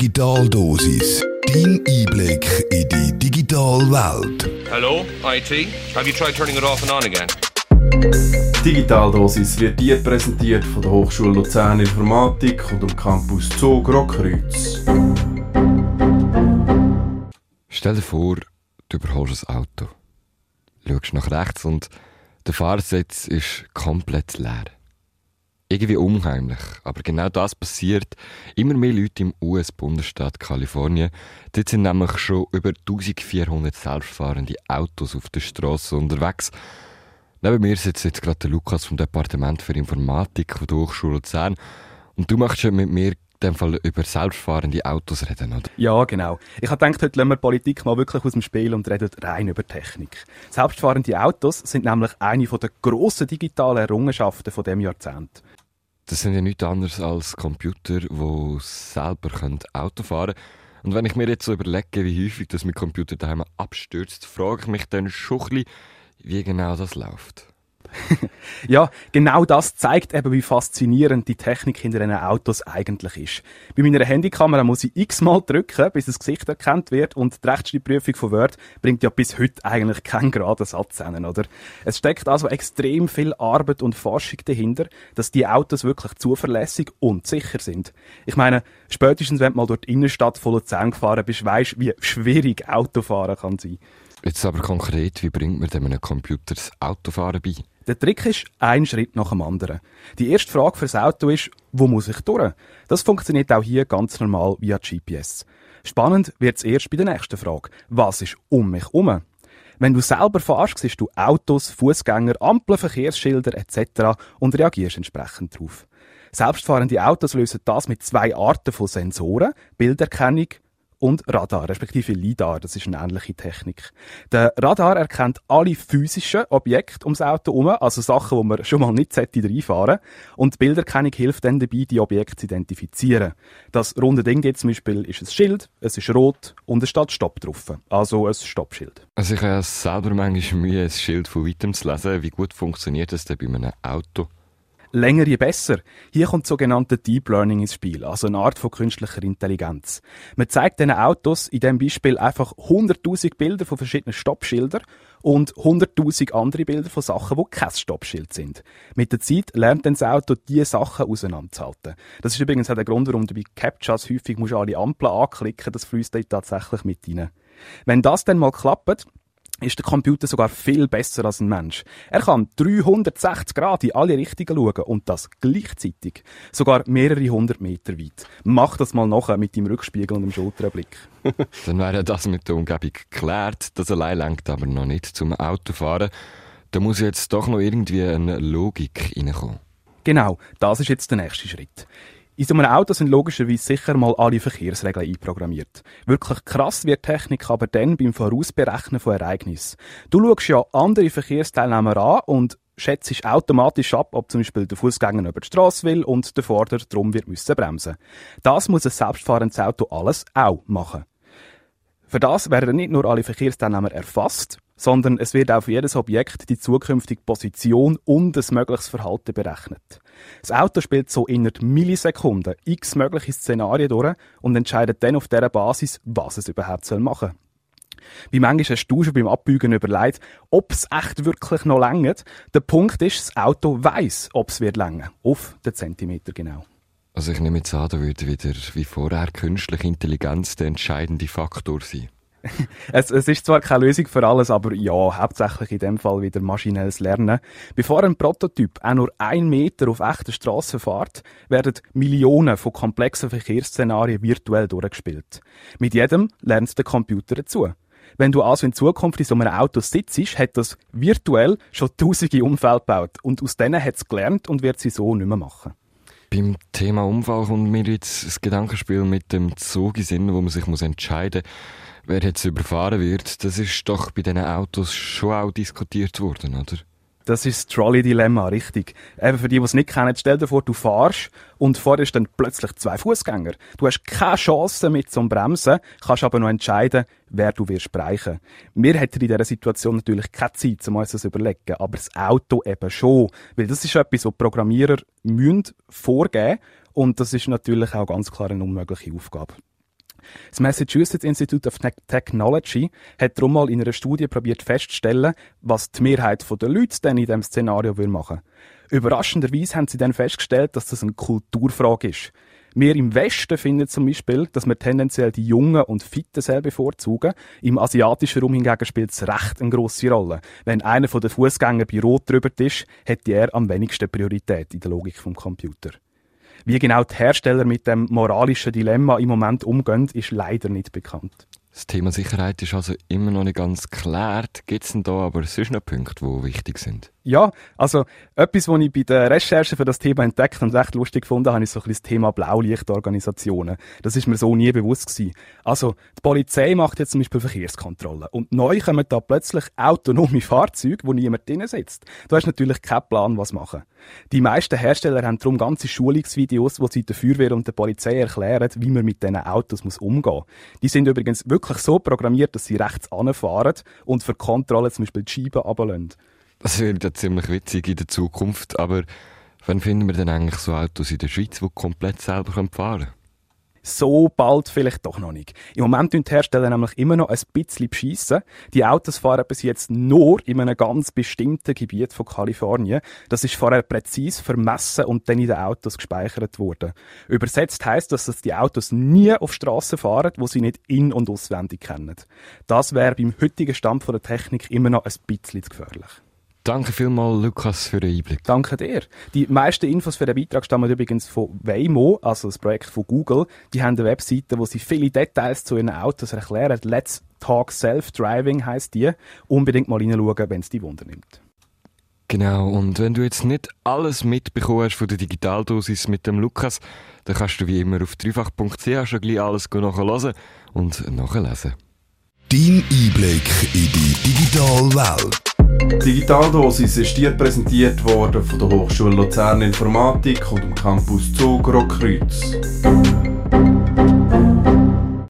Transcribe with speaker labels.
Speaker 1: Digitaldosis. Dein Einblick in die digitale Welt.
Speaker 2: Hello, IT. Have you tried turning it off and on again?
Speaker 3: Digitaldosis wird dir präsentiert von der Hochschule Luzern Informatik und dem Campus Zug Rockkreuz.
Speaker 4: Stell dir vor, du überholst ein Auto. Schaust nach rechts und der Fahrersitz ist komplett leer. Irgendwie unheimlich, aber genau das passiert immer mehr Leute im US-Bundesstaat Kalifornien. Dort sind nämlich schon über 1400 selbstfahrende Autos auf der Straße unterwegs. Neben mir sitzt jetzt gerade der Lukas vom Departement für Informatik der Hochschule Luzern. Und du machst ja mit mir in dem Fall über selbstfahrende Autos reden, oder?
Speaker 5: Ja, genau. Ich habe gedacht, heute lassen wir Politik mal wirklich aus dem Spiel und reden rein über Technik. Selbstfahrende Autos sind nämlich eine der grossen digitalen Errungenschaften von dem Jahrzehnt.
Speaker 4: Das sind ja nichts anderes als Computer, die selber Auto fahren können. Und wenn ich mir jetzt so überlege, wie häufig das mit Computer daheim abstürzt, frage ich mich dann schon ein bisschen, wie genau das läuft.
Speaker 5: ja, genau das zeigt eben, wie faszinierend die Technik hinter diesen Autos eigentlich ist. Bei meiner Handykamera muss ich x-mal drücken, bis das Gesicht erkannt wird und die Rechtschreibprüfung von Word bringt ja bis heute eigentlich keinen geraden Satz hin, oder? Es steckt also extrem viel Arbeit und Forschung dahinter, dass die Autos wirklich zuverlässig und sicher sind. Ich meine, spätestens wenn du mal durch die Innenstadt von Luzern gefahren bist, weisst wie schwierig Autofahren kann sein.
Speaker 4: Jetzt aber konkret, wie bringt man dem einem Computer das Autofahren bei?
Speaker 5: Der Trick ist ein Schritt nach dem anderen. Die erste Frage fürs Auto ist, wo muss ich durch? Das funktioniert auch hier ganz normal via GPS. Spannend wird es erst bei der nächsten Frage. Was ist um mich herum? Wenn du selber fährst, siehst du Autos, Fußgänger, Ampeln, Verkehrsschilder etc. und reagierst entsprechend darauf. Selbstfahrende Autos lösen das mit zwei Arten von Sensoren, Bilderkennung und Radar, respektive LIDAR. Das ist eine ähnliche Technik. Der Radar erkennt alle physischen Objekte ums Auto herum, also Sachen, wo man schon mal nicht reinfahren Und die Bilderkennung hilft dann dabei, die Objekte zu identifizieren. Das runde Ding jetzt zum Beispiel ist ein Schild, es ist rot und es steht Stopp drauf. Also ein Stoppschild.
Speaker 4: Also ich habe selber manchmal Mühe, ein Schild von weitem zu lesen. Wie gut funktioniert das denn bei einem Auto?
Speaker 5: Länger je besser. Hier kommt sogenannte Deep Learning ins Spiel, also eine Art von künstlicher Intelligenz. Man zeigt diesen Autos in diesem Beispiel einfach 100.000 Bilder von verschiedenen Stoppschildern und 100.000 andere Bilder von Sachen, die kein Stoppschild sind. Mit der Zeit lernt dann das Auto, diese Sachen auseinanderzuhalten. Das ist übrigens auch der Grund, warum du bei Captchas häufig musst alle Ampeln anklicken, das fließt dann tatsächlich mit rein. Wenn das dann mal klappt, ist der Computer sogar viel besser als ein Mensch. Er kann 360 Grad in alle Richtungen schauen und das gleichzeitig. Sogar mehrere hundert Meter weit. Mach das mal nachher mit dem Rückspiegel und dem Schulterblick.
Speaker 4: Dann wäre das mit der Umgebung geklärt. Das allein lenkt aber noch nicht zum Autofahren. Da muss jetzt doch noch irgendwie eine Logik reinkommen.
Speaker 5: Genau, das ist jetzt der nächste Schritt. In so einem Auto sind logischerweise sicher mal alle Verkehrsregeln einprogrammiert. Wirklich krass wird Technik aber dann beim Vorausberechnen von Ereignissen. Du schaust ja andere Verkehrsteilnehmer an und schätzt automatisch ab, ob zum Beispiel der Fußgänger über die Straße will und der Vorder drum wird müssen bremsen. Das muss ein selbstfahrendes Auto alles auch machen. Für das werden nicht nur alle Verkehrsteilnehmer erfasst, sondern es wird auf jedes Objekt die zukünftige Position und das mögliches Verhalten berechnet. Das Auto spielt so innerhalb Millisekunden x mögliche Szenarien durch und entscheidet dann auf dieser Basis, was es überhaupt machen soll. Wie manchmal hast du schon beim Abbügen überlegt, ob es echt wirklich noch längert. Der Punkt ist, das Auto weiß, ob es wird länger. Auf den Zentimeter genau.
Speaker 4: Also ich nehme jetzt an, da würde wieder wie vorher künstliche Intelligenz der entscheidende Faktor sein.
Speaker 5: es, es ist zwar keine Lösung für alles, aber ja, hauptsächlich in dem Fall wieder maschinelles Lernen. Bevor ein Prototyp auch nur ein Meter auf echter Straße fährt, werden Millionen von komplexen Verkehrsszenarien virtuell durchgespielt. Mit jedem lernt der Computer dazu. Wenn du also in Zukunft in so einem Auto sitzt, hat das virtuell schon tausende Unfälle gebaut und aus denen hat es gelernt und wird sie so nicht mehr machen.
Speaker 4: Beim Thema Unfall kommt mir jetzt das Gedankenspiel mit dem Zug in Sinn, wo man sich entscheiden muss, wer jetzt überfahren wird, das ist doch bei diesen Autos schon auch diskutiert worden, oder?
Speaker 5: Das ist das Trolley-Dilemma, richtig. Eben für die, die es nicht kennen, stell dir vor, du fahrst und vor dir stehen plötzlich zwei Fußgänger. Du hast keine Chance mit zum Bremsen, kannst aber noch entscheiden, wer du wirst bereichen. Wir hätten in dieser Situation natürlich keine Zeit, um uns das zu überlegen, aber das Auto eben schon. Weil das ist etwas, was Programmierer müssen vorgeben und das ist natürlich auch ganz klar eine unmögliche Aufgabe. Das Massachusetts Institute of Technology hat darum mal in einer Studie probiert festzustellen, was die Mehrheit der Leute dann in diesem Szenario machen würde. Überraschenderweise haben sie dann festgestellt, dass das eine Kulturfrage ist. Wir im Westen finden zum Beispiel, dass wir tendenziell die Jungen und Fitten sehr bevorzugen. Im asiatischen Raum hingegen spielt es recht eine grosse Rolle. Wenn einer von den Fußgängern bei Rot drüber ist, hat er am wenigsten Priorität in der Logik vom Computer. Wie genau die Hersteller mit dem moralischen Dilemma im Moment umgehen, ist leider nicht bekannt.
Speaker 4: Das Thema Sicherheit ist also immer noch nicht ganz geklärt. Gibt es denn da aber sonst noch Punkte, die wichtig sind?
Speaker 5: Ja, also etwas, was ich bei der Recherche für das Thema entdeckt und recht lustig gefunden habe, ist so ein das Thema Blaulichtorganisationen. Das ist mir so nie bewusst gewesen. Also die Polizei macht jetzt zum Beispiel Verkehrskontrollen und neu kommen da plötzlich autonome Fahrzeuge, wo niemand drin sitzt. Du hast natürlich keinen Plan, was machen. Die meisten Hersteller haben darum ganze Schulungsvideos, wo sie der Feuerwehr und der Polizei erklären, wie man mit diesen Autos muss umgehen muss. Die sind übrigens wirklich so programmiert, dass sie rechts anfahren und für Kontrolle zum Beispiel die Scheiben runterlassen.
Speaker 4: Das wird ja ziemlich witzig in der Zukunft, aber wann finden wir denn eigentlich so Autos in der Schweiz, die komplett selber fahren können?
Speaker 5: So bald vielleicht doch noch nicht. Im Moment tun die Hersteller nämlich immer noch ein bisschen beschissen. Die Autos fahren bis jetzt nur in einem ganz bestimmten Gebiet von Kalifornien. Das ist vorher präzise vermessen und dann in den Autos gespeichert worden. Übersetzt heißt das, dass die Autos nie auf Straßen fahren, wo sie nicht in- und auswendig kennen. Das wäre beim heutigen Stand der Technik immer noch ein bisschen zu gefährlich.
Speaker 4: Danke vielmals, Lukas, für den Einblick.
Speaker 5: Danke dir. Die meisten Infos für den Beitrag stammen übrigens von Waymo, also das Projekt von Google. Die haben eine Webseite, wo sie viele Details zu ihren Autos erklären. Let's Talk Self-Driving heisst die. Unbedingt mal reinschauen, wenn es die Wunder nimmt.
Speaker 4: Genau, und wenn du jetzt nicht alles mitbekommen hast von der Digitaldosis mit dem Lukas, dann kannst du wie immer auf dreifach.ch schon gleich alles nachhören und nachlesen.
Speaker 1: Dein Einblick in die digitale Welt.
Speaker 3: Digitaldosis ist dir präsentiert worden von der Hochschule Luzern Informatik und dem Campus Zug Rockkreuz.